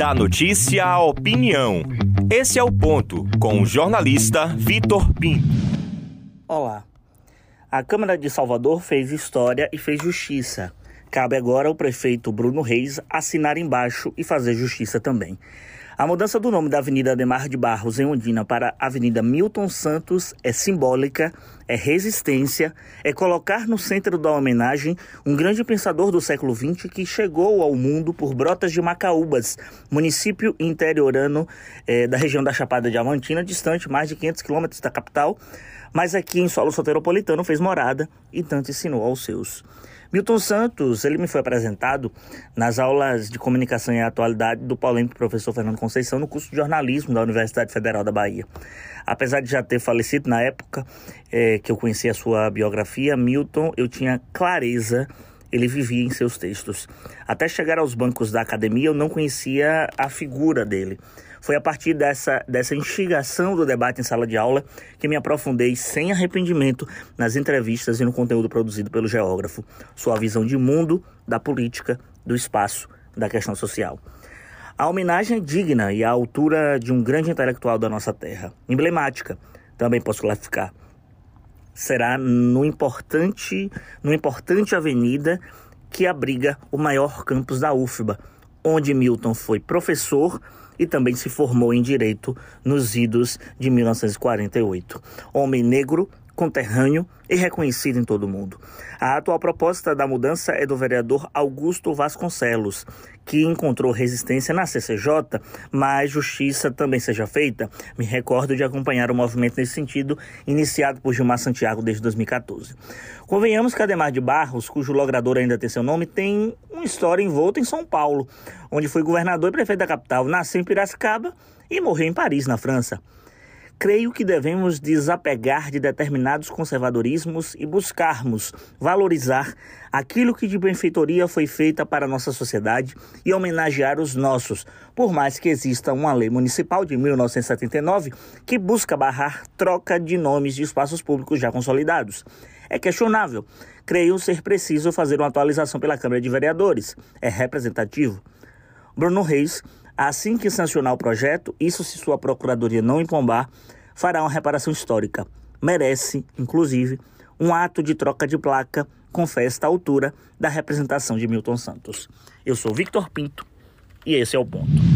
Da notícia à opinião. Esse é o ponto com o jornalista Vitor Pinto. Olá. A Câmara de Salvador fez história e fez justiça. Cabe agora ao prefeito Bruno Reis assinar embaixo e fazer justiça também. A mudança do nome da Avenida Ademar de Barros em Ondina para Avenida Milton Santos é simbólica, é resistência, é colocar no centro da homenagem um grande pensador do século XX que chegou ao mundo por Brotas de Macaúbas, município interiorano é, da região da Chapada Diamantina, distante mais de 500 quilômetros da capital, mas aqui em solo soteropolitano fez morada e tanto ensinou aos seus. Milton Santos, ele me foi apresentado nas aulas de comunicação e atualidade do polêmico professor Fernando Conceição no curso de jornalismo da Universidade Federal da Bahia. Apesar de já ter falecido na época é, que eu conheci a sua biografia, Milton, eu tinha clareza ele vivia em seus textos. Até chegar aos bancos da academia, eu não conhecia a figura dele. Foi a partir dessa, dessa instigação do debate em sala de aula que me aprofundei sem arrependimento nas entrevistas e no conteúdo produzido pelo geógrafo, sua visão de mundo, da política, do espaço, da questão social. A homenagem é digna e à altura de um grande intelectual da nossa terra, emblemática, também posso classificar. Será no importante, no importante avenida que abriga o maior campus da UFBA, onde Milton foi professor e também se formou em direito nos idos de 1948. Homem negro, conterrâneo e reconhecido em todo o mundo. A atual proposta da mudança é do vereador Augusto Vasconcelos, que encontrou resistência na CCJ, mas justiça também seja feita. Me recordo de acompanhar o movimento nesse sentido, iniciado por Gilmar Santiago desde 2014. Convenhamos que Ademar de Barros, cujo logrador ainda tem seu nome, tem uma história envolta em São Paulo, onde foi governador e prefeito da capital, nasceu em Piracicaba e morreu em Paris, na França. Creio que devemos desapegar de determinados conservadorismos e buscarmos valorizar aquilo que de benfeitoria foi feita para a nossa sociedade e homenagear os nossos, por mais que exista uma lei municipal de 1979 que busca barrar troca de nomes de espaços públicos já consolidados. É questionável. Creio ser preciso fazer uma atualização pela Câmara de Vereadores. É representativo. Bruno Reis Assim que sancionar o projeto, isso se sua procuradoria não empombar, fará uma reparação histórica. Merece, inclusive, um ato de troca de placa com festa à altura da representação de Milton Santos. Eu sou Victor Pinto e esse é o ponto.